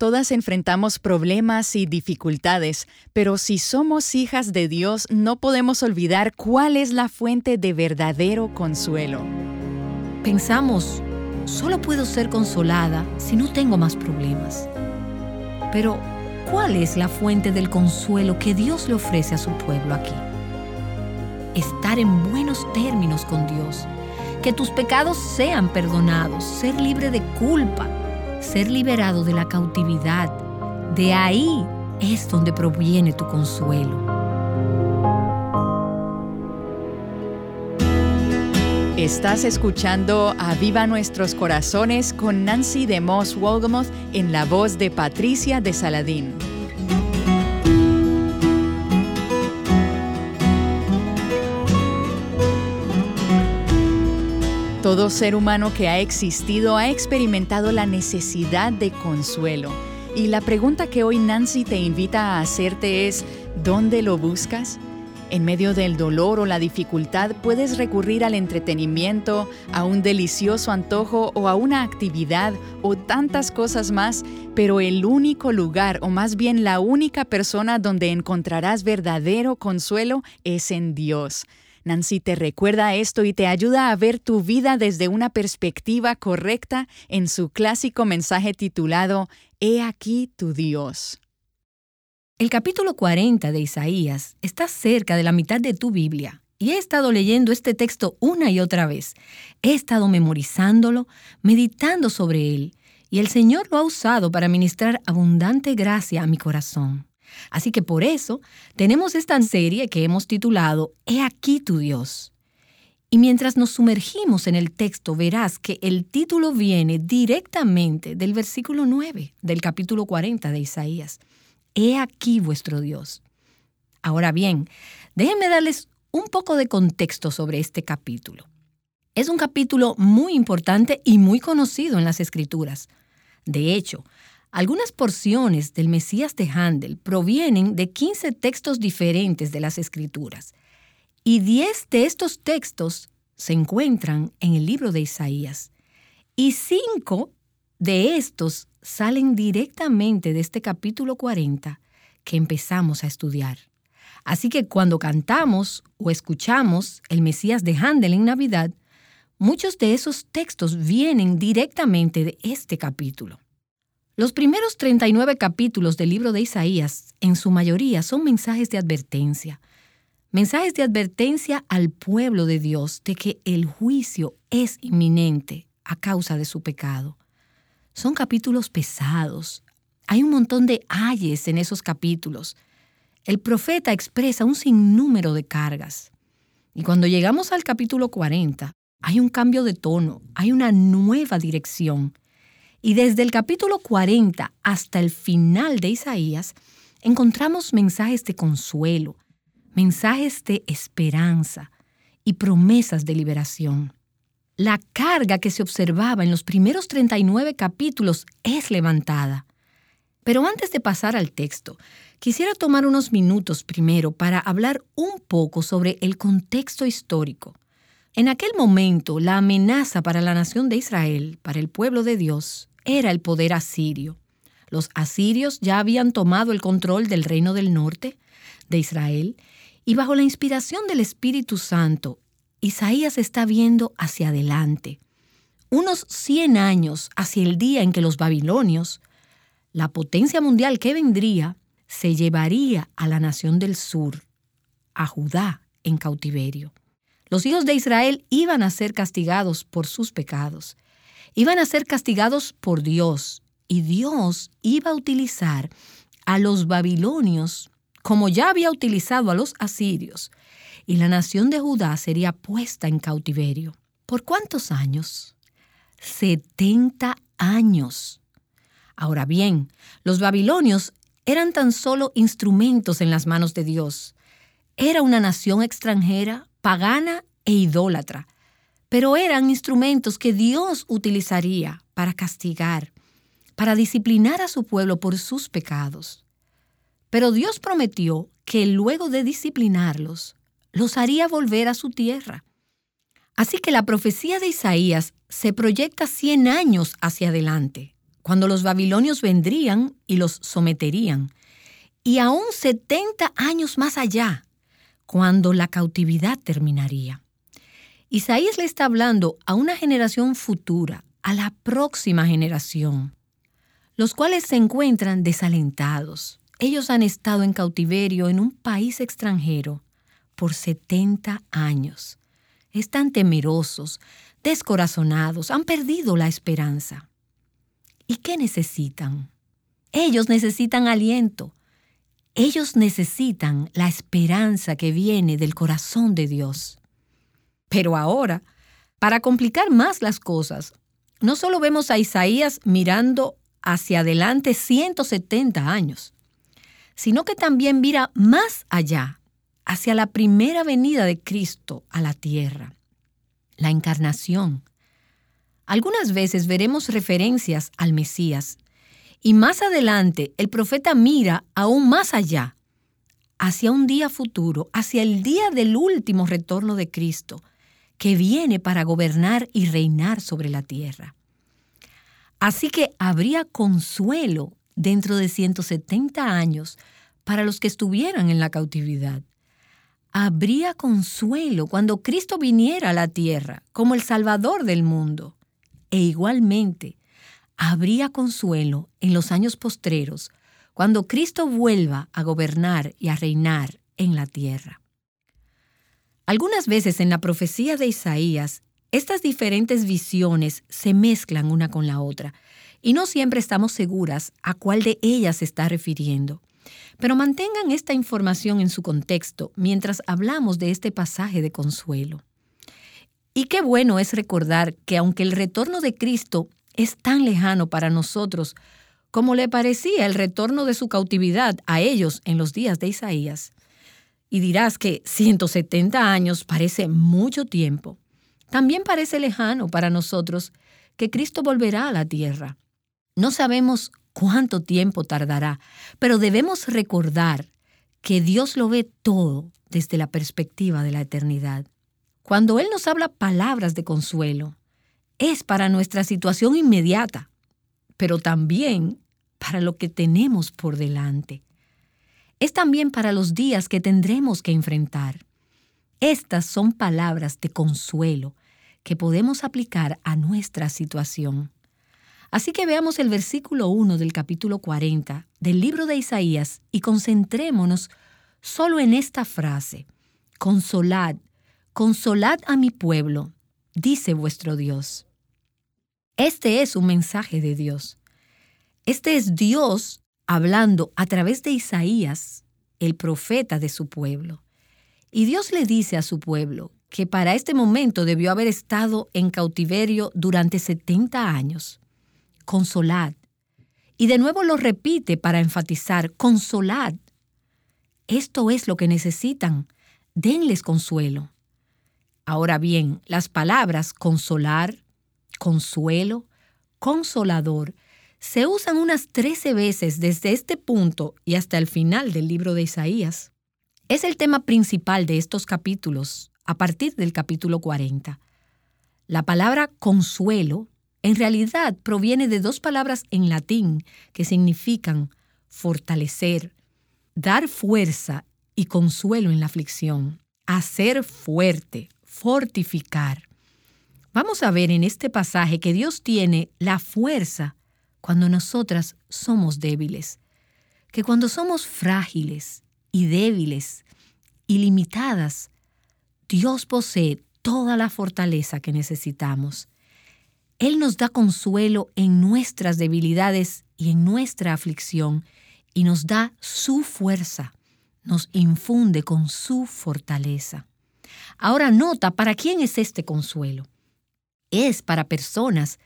Todas enfrentamos problemas y dificultades, pero si somos hijas de Dios no podemos olvidar cuál es la fuente de verdadero consuelo. Pensamos, solo puedo ser consolada si no tengo más problemas. Pero, ¿cuál es la fuente del consuelo que Dios le ofrece a su pueblo aquí? Estar en buenos términos con Dios, que tus pecados sean perdonados, ser libre de culpa ser liberado de la cautividad. De ahí es donde proviene tu consuelo. Estás escuchando A Viva Nuestros Corazones con Nancy de Moss Wolgamoth en la voz de Patricia de Saladín. Todo ser humano que ha existido ha experimentado la necesidad de consuelo. Y la pregunta que hoy Nancy te invita a hacerte es, ¿dónde lo buscas? En medio del dolor o la dificultad puedes recurrir al entretenimiento, a un delicioso antojo o a una actividad o tantas cosas más, pero el único lugar o más bien la única persona donde encontrarás verdadero consuelo es en Dios. Nancy te recuerda esto y te ayuda a ver tu vida desde una perspectiva correcta en su clásico mensaje titulado He aquí tu Dios. El capítulo 40 de Isaías está cerca de la mitad de tu Biblia y he estado leyendo este texto una y otra vez. He estado memorizándolo, meditando sobre él, y el Señor lo ha usado para ministrar abundante gracia a mi corazón. Así que por eso tenemos esta serie que hemos titulado He aquí tu Dios. Y mientras nos sumergimos en el texto, verás que el título viene directamente del versículo 9 del capítulo 40 de Isaías. He aquí vuestro Dios. Ahora bien, déjenme darles un poco de contexto sobre este capítulo. Es un capítulo muy importante y muy conocido en las Escrituras. De hecho, algunas porciones del Mesías de Handel provienen de 15 textos diferentes de las Escrituras, y 10 de estos textos se encuentran en el libro de Isaías, y 5 de estos salen directamente de este capítulo 40 que empezamos a estudiar. Así que cuando cantamos o escuchamos el Mesías de Handel en Navidad, muchos de esos textos vienen directamente de este capítulo. Los primeros 39 capítulos del libro de Isaías, en su mayoría, son mensajes de advertencia. Mensajes de advertencia al pueblo de Dios de que el juicio es inminente a causa de su pecado. Son capítulos pesados. Hay un montón de ayes en esos capítulos. El profeta expresa un sinnúmero de cargas. Y cuando llegamos al capítulo 40, hay un cambio de tono, hay una nueva dirección. Y desde el capítulo 40 hasta el final de Isaías, encontramos mensajes de consuelo, mensajes de esperanza y promesas de liberación. La carga que se observaba en los primeros 39 capítulos es levantada. Pero antes de pasar al texto, quisiera tomar unos minutos primero para hablar un poco sobre el contexto histórico. En aquel momento, la amenaza para la nación de Israel, para el pueblo de Dios, era el poder asirio. Los asirios ya habían tomado el control del reino del norte, de Israel, y bajo la inspiración del Espíritu Santo, Isaías está viendo hacia adelante. unos 100 años hacia el día en que los babilonios, la potencia mundial que vendría, se llevaría a la nación del sur, a Judá, en cautiverio. Los hijos de Israel iban a ser castigados por sus pecados, iban a ser castigados por Dios, y Dios iba a utilizar a los babilonios como ya había utilizado a los asirios, y la nación de Judá sería puesta en cautiverio. ¿Por cuántos años? 70 años. Ahora bien, los babilonios eran tan solo instrumentos en las manos de Dios. Era una nación extranjera, pagana e idólatra, pero eran instrumentos que Dios utilizaría para castigar, para disciplinar a su pueblo por sus pecados. Pero Dios prometió que luego de disciplinarlos, los haría volver a su tierra. Así que la profecía de Isaías se proyecta 100 años hacia adelante, cuando los babilonios vendrían y los someterían, y aún 70 años más allá, cuando la cautividad terminaría. Isaías le está hablando a una generación futura, a la próxima generación, los cuales se encuentran desalentados. Ellos han estado en cautiverio en un país extranjero por 70 años. Están temerosos, descorazonados, han perdido la esperanza. ¿Y qué necesitan? Ellos necesitan aliento. Ellos necesitan la esperanza que viene del corazón de Dios. Pero ahora, para complicar más las cosas, no solo vemos a Isaías mirando hacia adelante 170 años, sino que también mira más allá, hacia la primera venida de Cristo a la tierra, la encarnación. Algunas veces veremos referencias al Mesías y más adelante el profeta mira aún más allá, hacia un día futuro, hacia el día del último retorno de Cristo, que viene para gobernar y reinar sobre la tierra. Así que habría consuelo dentro de 170 años para los que estuvieran en la cautividad habría consuelo cuando Cristo viniera a la tierra como el Salvador del mundo. E igualmente, habría consuelo en los años postreros cuando Cristo vuelva a gobernar y a reinar en la tierra. Algunas veces en la profecía de Isaías, estas diferentes visiones se mezclan una con la otra, y no siempre estamos seguras a cuál de ellas se está refiriendo. Pero mantengan esta información en su contexto mientras hablamos de este pasaje de consuelo. Y qué bueno es recordar que aunque el retorno de Cristo es tan lejano para nosotros como le parecía el retorno de su cautividad a ellos en los días de Isaías, y dirás que 170 años parece mucho tiempo, también parece lejano para nosotros que Cristo volverá a la tierra. No sabemos cuánto tiempo tardará, pero debemos recordar que Dios lo ve todo desde la perspectiva de la eternidad. Cuando Él nos habla palabras de consuelo, es para nuestra situación inmediata, pero también para lo que tenemos por delante. Es también para los días que tendremos que enfrentar. Estas son palabras de consuelo que podemos aplicar a nuestra situación. Así que veamos el versículo 1 del capítulo 40 del libro de Isaías y concentrémonos solo en esta frase. Consolad, consolad a mi pueblo, dice vuestro Dios. Este es un mensaje de Dios. Este es Dios hablando a través de Isaías, el profeta de su pueblo. Y Dios le dice a su pueblo que para este momento debió haber estado en cautiverio durante 70 años consolad. Y de nuevo lo repite para enfatizar, consolad. Esto es lo que necesitan. Denles consuelo. Ahora bien, las palabras consolar, consuelo, consolador, se usan unas 13 veces desde este punto y hasta el final del libro de Isaías. Es el tema principal de estos capítulos, a partir del capítulo 40. La palabra consuelo en realidad proviene de dos palabras en latín que significan fortalecer, dar fuerza y consuelo en la aflicción, hacer fuerte, fortificar. Vamos a ver en este pasaje que Dios tiene la fuerza cuando nosotras somos débiles, que cuando somos frágiles y débiles y limitadas, Dios posee toda la fortaleza que necesitamos. Él nos da consuelo en nuestras debilidades y en nuestra aflicción y nos da su fuerza, nos infunde con su fortaleza. Ahora nota, ¿para quién es este consuelo? Es para personas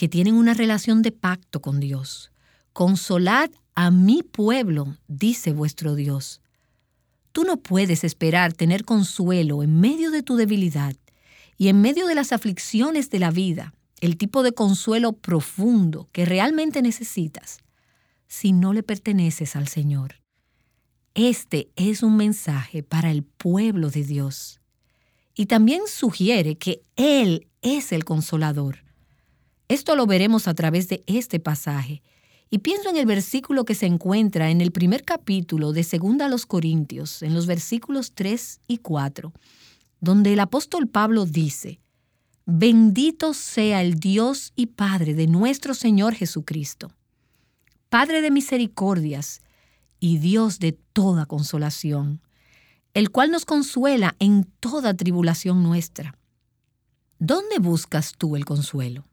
que tienen una relación de pacto con Dios. Consolad a mi pueblo, dice vuestro Dios. Tú no puedes esperar tener consuelo en medio de tu debilidad y en medio de las aflicciones de la vida, el tipo de consuelo profundo que realmente necesitas, si no le perteneces al Señor. Este es un mensaje para el pueblo de Dios. Y también sugiere que Él es el consolador. Esto lo veremos a través de este pasaje. Y pienso en el versículo que se encuentra en el primer capítulo de Segunda a los Corintios, en los versículos 3 y 4, donde el apóstol Pablo dice, Bendito sea el Dios y Padre de nuestro Señor Jesucristo, Padre de misericordias y Dios de toda consolación, el cual nos consuela en toda tribulación nuestra. ¿Dónde buscas tú el consuelo?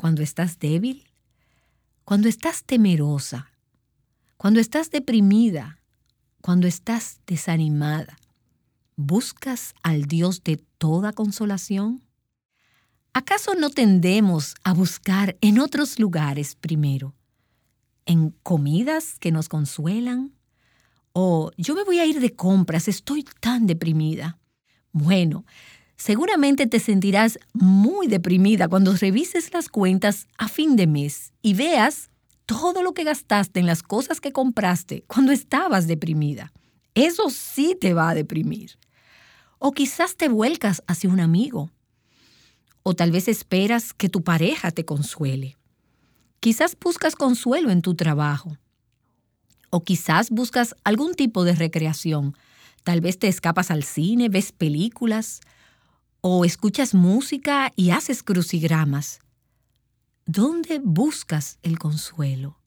¿Cuando estás débil? ¿Cuando estás temerosa? ¿Cuando estás deprimida? ¿Cuando estás desanimada? ¿Buscas al Dios de toda consolación? ¿Acaso no tendemos a buscar en otros lugares primero? ¿En comidas que nos consuelan? ¿O yo me voy a ir de compras, estoy tan deprimida? Bueno, seguramente te sentirás muy deprimida cuando revises las cuentas a fin de mes y veas todo lo que gastaste en las cosas que compraste cuando estabas deprimida. Eso sí te va a deprimir. O quizás te vuelcas hacia un amigo. O tal vez esperas que tu pareja te consuele. Quizás buscas consuelo en tu trabajo. O quizás buscas algún tipo de recreación. Tal vez te escapas al cine, ves películas, o escuchas música y haces crucigramas. ¿Dónde buscas el consuelo?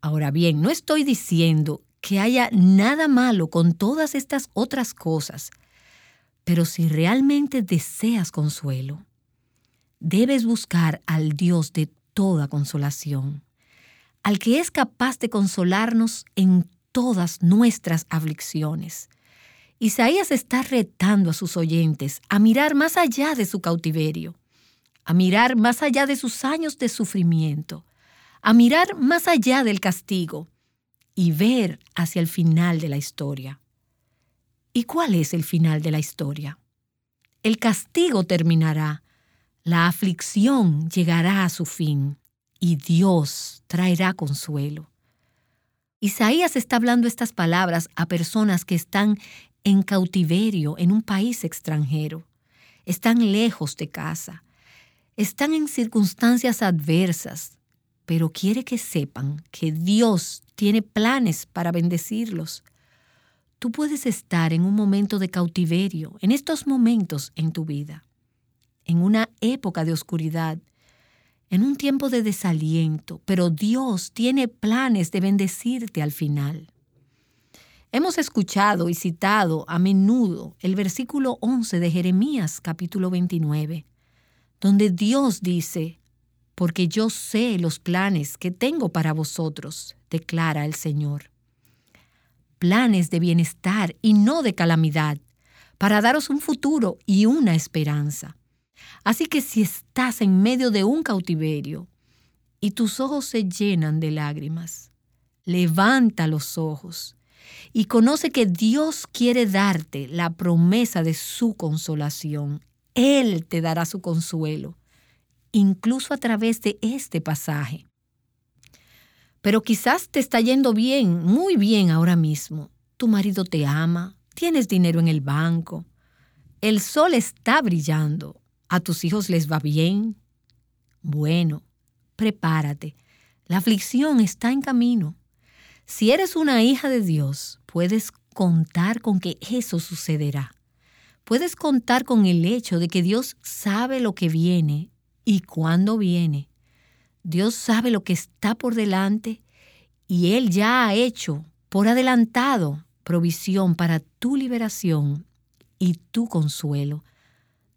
Ahora bien, no estoy diciendo que haya nada malo con todas estas otras cosas pero si realmente deseas consuelo, debes buscar al Dios de toda consolación, al que es capaz de consolarnos en todas nuestras aflicciones. Isaías está retando a sus oyentes a mirar más allá de su cautiverio, a mirar más allá de sus años de sufrimiento, a mirar más allá del castigo y ver hacia el final de la historia. ¿Y cuál es el final de la historia? El castigo terminará, la aflicción llegará a su fin y Dios traerá consuelo. Isaías está hablando estas palabras a personas que están en cautiverio en un país extranjero, están lejos de casa, están en circunstancias adversas, pero quiere que sepan que Dios tiene planes para bendecirlos. Tú puedes estar en un momento de cautiverio, en estos momentos en tu vida, en una época de oscuridad, en un tiempo de desaliento, pero Dios tiene planes de bendecirte al final. Hemos escuchado y citado a menudo el versículo 11 de Jeremías capítulo 29, donde Dios dice, porque yo sé los planes que tengo para vosotros, declara el Señor planes de bienestar y no de calamidad, para daros un futuro y una esperanza. Así que si estás en medio de un cautiverio y tus ojos se llenan de lágrimas, levanta los ojos y conoce que Dios quiere darte la promesa de su consolación. Él te dará su consuelo, incluso a través de este pasaje. Pero quizás te está yendo bien, muy bien ahora mismo. Tu marido te ama, tienes dinero en el banco, el sol está brillando, a tus hijos les va bien. Bueno, prepárate, la aflicción está en camino. Si eres una hija de Dios, puedes contar con que eso sucederá, puedes contar con el hecho de que Dios sabe lo que viene y cuándo viene. Dios sabe lo que está por delante y Él ya ha hecho por adelantado provisión para tu liberación y tu consuelo.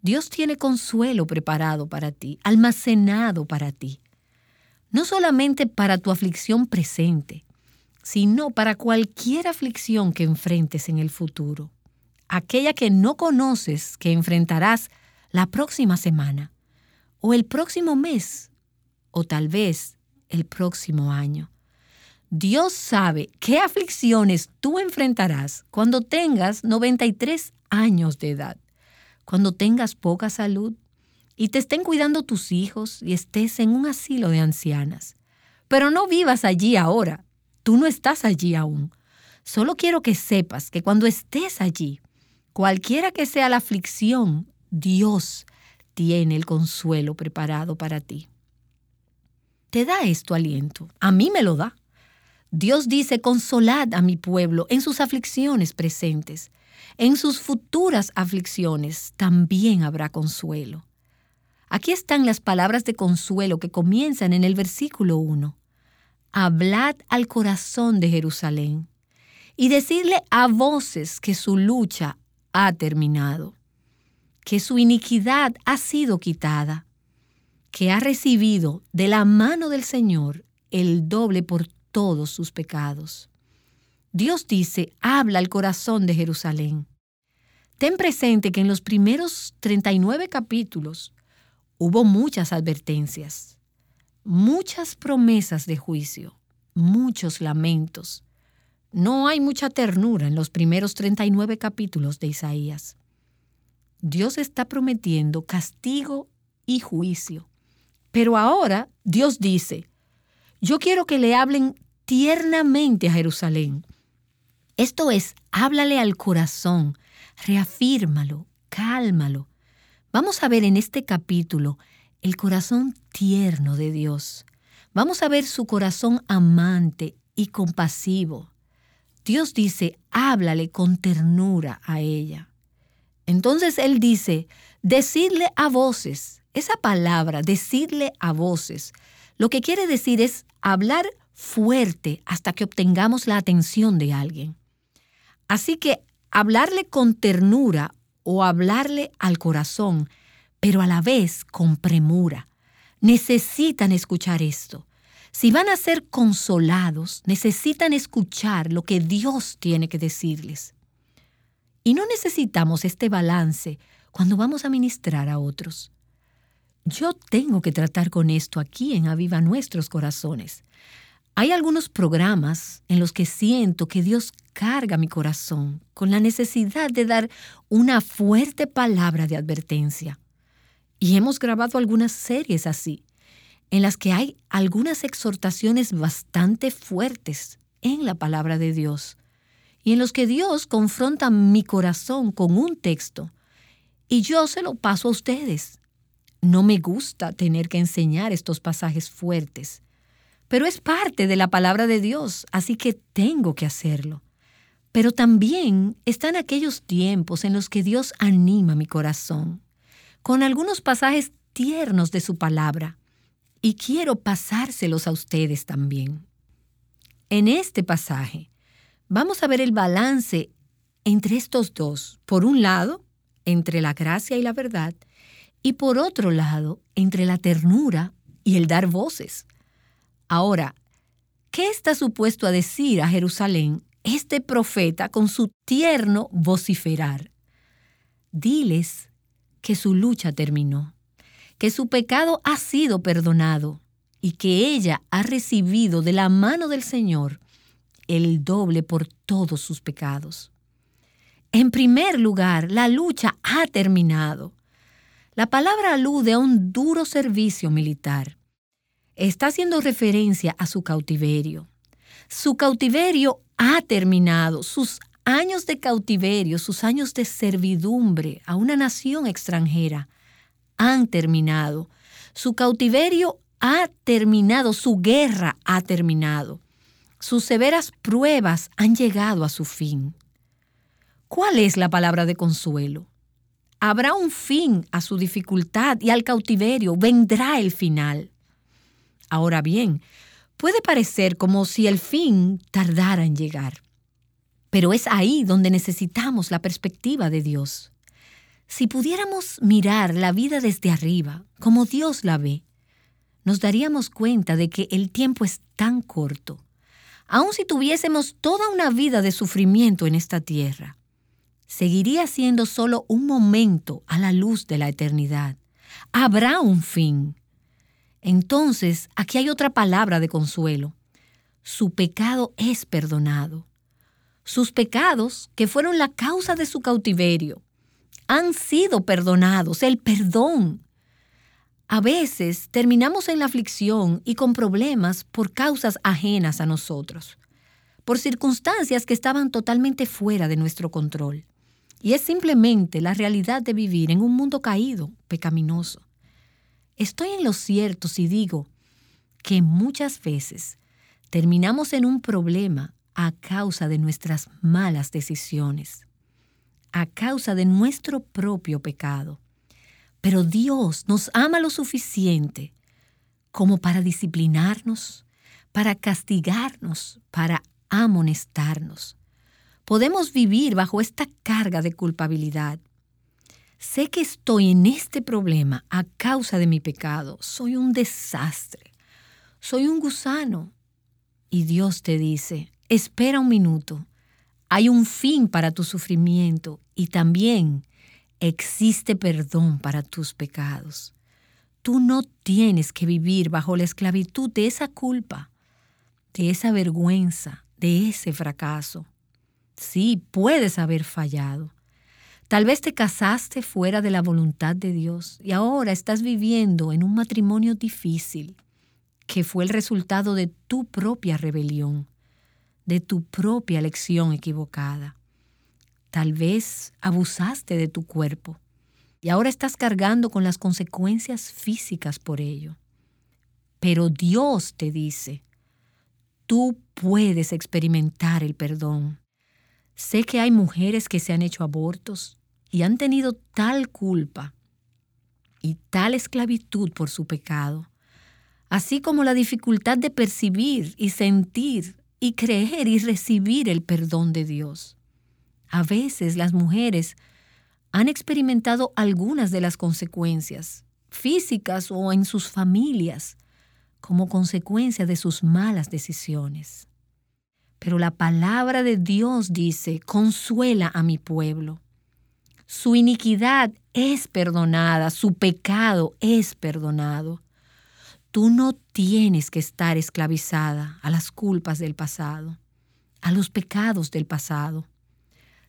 Dios tiene consuelo preparado para ti, almacenado para ti. No solamente para tu aflicción presente, sino para cualquier aflicción que enfrentes en el futuro, aquella que no conoces que enfrentarás la próxima semana, o el próximo mes, o tal vez el próximo año. Dios sabe qué aflicciones tú enfrentarás cuando tengas 93 años de edad, cuando tengas poca salud y te estén cuidando tus hijos y estés en un asilo de ancianas. Pero no vivas allí ahora, Tú no estás allí aún. Solo quiero que sepas que cuando estés allí, cualquiera que sea la aflicción, Dios tiene el consuelo preparado para ti. ¿Te da esto aliento? A mí me lo da. Dios dice, consolad a mi pueblo en sus aflicciones presentes. En sus futuras aflicciones también habrá consuelo. Aquí están las palabras de consuelo que comienzan en el versículo 1 hablad al corazón de Jerusalén y decirle a voces que su lucha ha terminado, que su iniquidad ha sido quitada, que ha recibido de la mano del Señor el doble por todos sus pecados. Dios dice, habla al corazón de Jerusalén. Ten presente que en los primeros 39 capítulos hubo muchas advertencias muchas promesas de juicio, muchos lamentos. No hay mucha ternura en los primeros 39 capítulos de Isaías. Dios está prometiendo castigo y juicio. Pero ahora Dios dice, yo quiero que le hablen tiernamente a Jerusalén. Esto es, háblale al corazón, reafírmalo, cálmalo. Vamos a ver en este capítulo el corazón tierno de Dios. Vamos a ver su corazón amante y compasivo. Dios dice, háblale con ternura a ella. Entonces Él dice, decirle a voces, esa palabra, decirle a voces, lo que quiere decir es hablar fuerte hasta que obtengamos la atención de alguien. Así que hablarle con ternura o hablarle al corazón pero a la vez con premura. Necesitan escuchar esto. Si van a ser consolados, necesitan escuchar lo que Dios tiene que decirles. Y no necesitamos este balance cuando vamos a ministrar a otros. Yo tengo que tratar con esto aquí en Aviva Nuestros Corazones. Hay algunos programas en los que siento que Dios carga mi corazón con la necesidad de dar una fuerte palabra de advertencia. Y hemos grabado algunas series así, en las que hay algunas exhortaciones bastante fuertes en la palabra de Dios, y en los que Dios confronta mi corazón con un texto, y yo se lo paso a ustedes. No me gusta tener que enseñar estos pasajes fuertes, pero es parte de la palabra de Dios, así que tengo que hacerlo. Pero también están aquellos tiempos en los que Dios anima mi corazón con algunos pasajes tiernos de su palabra y quiero pasárselos a ustedes también. En este pasaje vamos a ver el balance entre estos dos. Por un lado, entre la gracia y la verdad, y por otro lado, entre la ternura y el dar voces. Ahora, ¿qué está supuesto a decir a Jerusalén este profeta con su tierno vociferar? Diles que su lucha terminó, que su pecado ha sido perdonado y que ella ha recibido de la mano del Señor el doble por todos sus pecados. En primer lugar, la lucha ha terminado. La palabra alude a un duro servicio militar. Está haciendo referencia a su cautiverio. Su cautiverio ha terminado, sus años de cautiverio, sus años de servidumbre a una nación extranjera han terminado. Su cautiverio ha terminado, su guerra ha terminado. Sus severas pruebas han llegado a su fin. ¿Cuál es la palabra de consuelo? Habrá un fin a su dificultad y al cautiverio, vendrá el final. Ahora bien, puede parecer como si el fin tardara en llegar, pero es ahí donde necesitamos la perspectiva de Dios. Si pudiéramos mirar la vida desde arriba, como Dios la ve, nos daríamos cuenta de que el tiempo es tan corto, aun si tuviésemos toda una vida de sufrimiento en esta tierra seguiría siendo solo un momento a la luz de la eternidad. Habrá un fin. Entonces, aquí hay otra palabra de consuelo. Su pecado es perdonado. Sus pecados, que fueron la causa de su cautiverio, han sido perdonados, el perdón. A veces terminamos en la aflicción y con problemas por causas ajenas a nosotros, por circunstancias que estaban totalmente fuera de nuestro control. Y es simplemente la realidad de vivir en un mundo caído, pecaminoso. Estoy en lo cierto si digo que muchas veces terminamos en un problema a causa de nuestras malas decisiones, a causa de nuestro propio pecado. Pero Dios nos ama lo suficiente como para disciplinarnos, para castigarnos, para amonestarnos podemos vivir bajo esta carga de culpabilidad. Sé que estoy en este problema a causa de mi pecado. Soy un desastre. Soy un gusano. Y Dios te dice, espera un minuto. Hay un fin para tu sufrimiento y también existe perdón para tus pecados. Tú no tienes que vivir bajo la esclavitud de esa culpa, de esa vergüenza, de ese fracaso. Sí, puedes haber fallado. Tal vez te casaste fuera de la voluntad de Dios y ahora estás viviendo en un matrimonio difícil, que fue el resultado de tu propia rebelión, de tu propia elección equivocada. Tal vez abusaste de tu cuerpo y ahora estás cargando con las consecuencias físicas por ello. Pero Dios te dice, tú puedes experimentar el perdón. Sé que hay mujeres que se han hecho abortos y han tenido tal culpa y tal esclavitud por su pecado, así como la dificultad de percibir y sentir y creer y recibir el perdón de Dios. A veces las mujeres han experimentado algunas de las consecuencias, físicas o en sus familias, como consecuencia de sus malas decisiones. Pero la palabra de Dios dice, consuela a mi pueblo. Su iniquidad es perdonada, su pecado es perdonado. Tú no tienes que estar esclavizada a las culpas del pasado, a los pecados del pasado.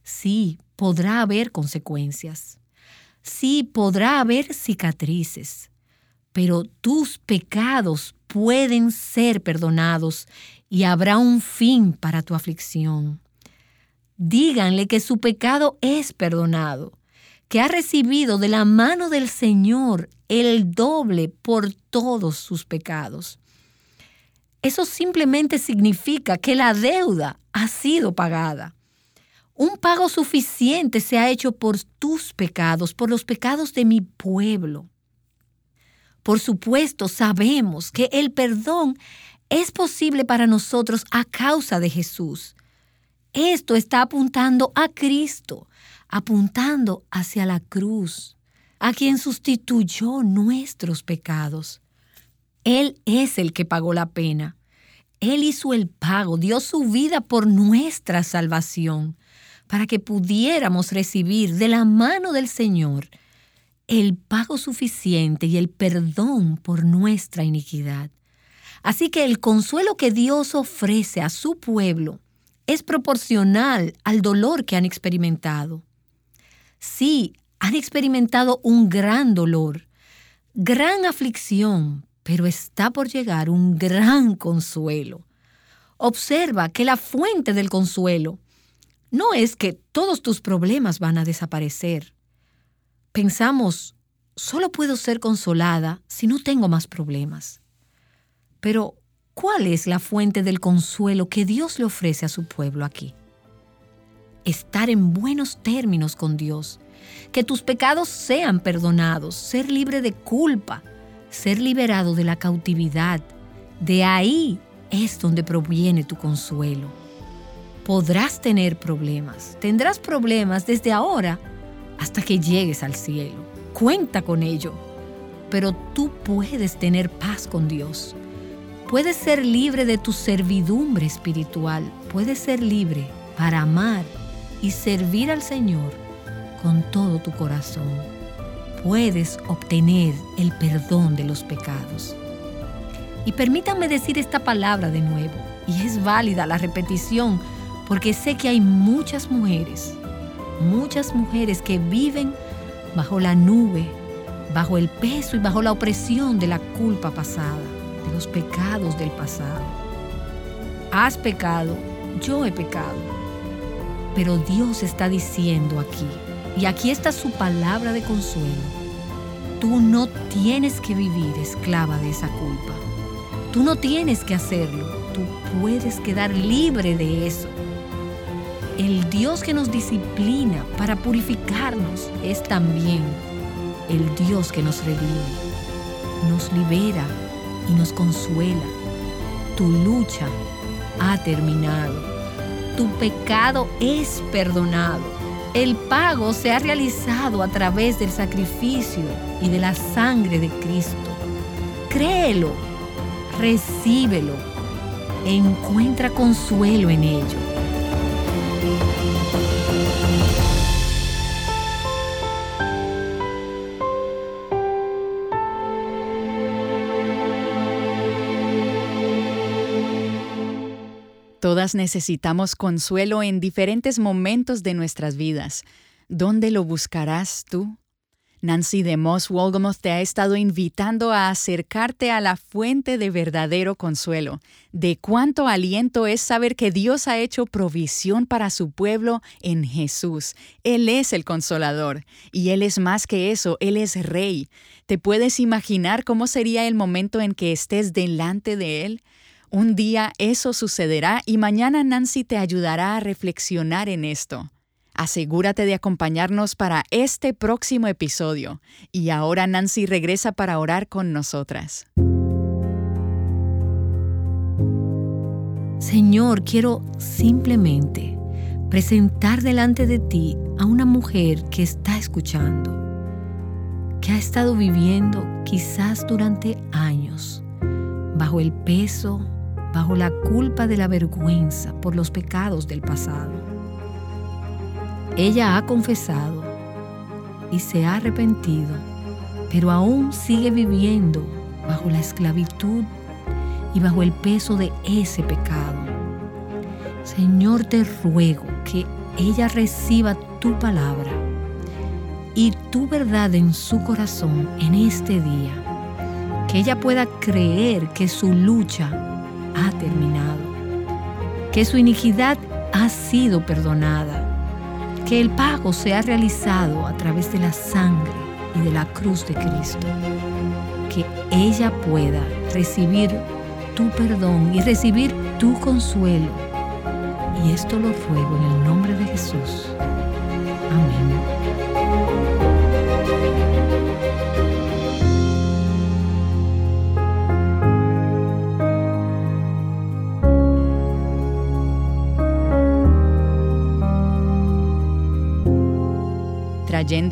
Sí, podrá haber consecuencias. Sí, podrá haber cicatrices, pero tus pecados pueden ser perdonados y habrá un fin para tu aflicción. Díganle que su pecado es perdonado, que ha recibido de la mano del Señor el doble por todos sus pecados. Eso simplemente significa que la deuda ha sido pagada. Un pago suficiente se ha hecho por tus pecados, por los pecados de mi pueblo. Por supuesto, sabemos que el perdón es posible para nosotros a causa de Jesús. Esto está apuntando a Cristo, apuntando hacia la cruz, a quien sustituyó nuestros pecados. Él es el que pagó la pena. Él hizo el pago, dio su vida por nuestra salvación, para que pudiéramos recibir de la mano del Señor el pago suficiente y el perdón por nuestra iniquidad. Así que el consuelo que Dios ofrece a su pueblo es proporcional al dolor que han experimentado. Sí, han experimentado un gran dolor, gran aflicción, pero está por llegar un gran consuelo. Observa que la fuente del consuelo no es que todos tus problemas van a desaparecer. Pensamos, solo puedo ser consolada si no tengo más problemas. Pero, ¿cuál es la fuente del consuelo que Dios le ofrece a su pueblo aquí? Estar en buenos términos con Dios, que tus pecados sean perdonados, ser libre de culpa, ser liberado de la cautividad. De ahí es donde proviene tu consuelo. Podrás tener problemas, tendrás problemas desde ahora hasta que llegues al cielo. Cuenta con ello, pero tú puedes tener paz con Dios. Puedes ser libre de tu servidumbre espiritual, puedes ser libre para amar y servir al Señor con todo tu corazón. Puedes obtener el perdón de los pecados. Y permítanme decir esta palabra de nuevo, y es válida la repetición, porque sé que hay muchas mujeres, muchas mujeres que viven bajo la nube, bajo el peso y bajo la opresión de la culpa pasada, de los pecados del pasado. Has pecado, yo he pecado, pero Dios está diciendo aquí, y aquí está su palabra de consuelo, tú no tienes que vivir esclava de esa culpa. Tú no tienes que hacerlo, tú puedes quedar libre de eso. El Dios que nos disciplina para purificarnos es también el Dios que nos redime, nos libera y nos consuela. Tu lucha ha terminado. Tu pecado es perdonado. El pago se ha realizado a través del sacrificio y de la sangre de Cristo. Créelo recíbelo, encuentra consuelo en ello. Necesitamos consuelo en diferentes momentos de nuestras vidas. ¿Dónde lo buscarás tú? Nancy de Moss Wolgamoth te ha estado invitando a acercarte a la fuente de verdadero consuelo. De cuánto aliento es saber que Dios ha hecho provisión para su pueblo en Jesús. Él es el consolador. Y Él es más que eso, Él es Rey. ¿Te puedes imaginar cómo sería el momento en que estés delante de Él? Un día eso sucederá y mañana Nancy te ayudará a reflexionar en esto. Asegúrate de acompañarnos para este próximo episodio. Y ahora Nancy regresa para orar con nosotras. Señor, quiero simplemente presentar delante de ti a una mujer que está escuchando, que ha estado viviendo quizás durante años bajo el peso, bajo la culpa de la vergüenza por los pecados del pasado ella ha confesado y se ha arrepentido, pero aún sigue viviendo bajo la esclavitud y bajo el peso de ese pecado. Señor, te ruego que ella reciba tu palabra y tu verdad en su corazón en este día. Que ella pueda creer que su lucha ha terminado, que su iniquidad ha sido perdonada que el pago se ha realizado a través de la sangre y de la cruz de Cristo. Que ella pueda recibir tu perdón y recibir tu consuelo. Y esto lo ruego en el nombre de Jesús. Amén.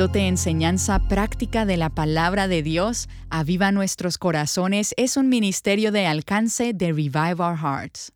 Trayéndote enseñanza práctica de la palabra de Dios, Aviva Nuestros Corazones es un ministerio de alcance de Revive Our Hearts.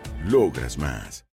Logras más.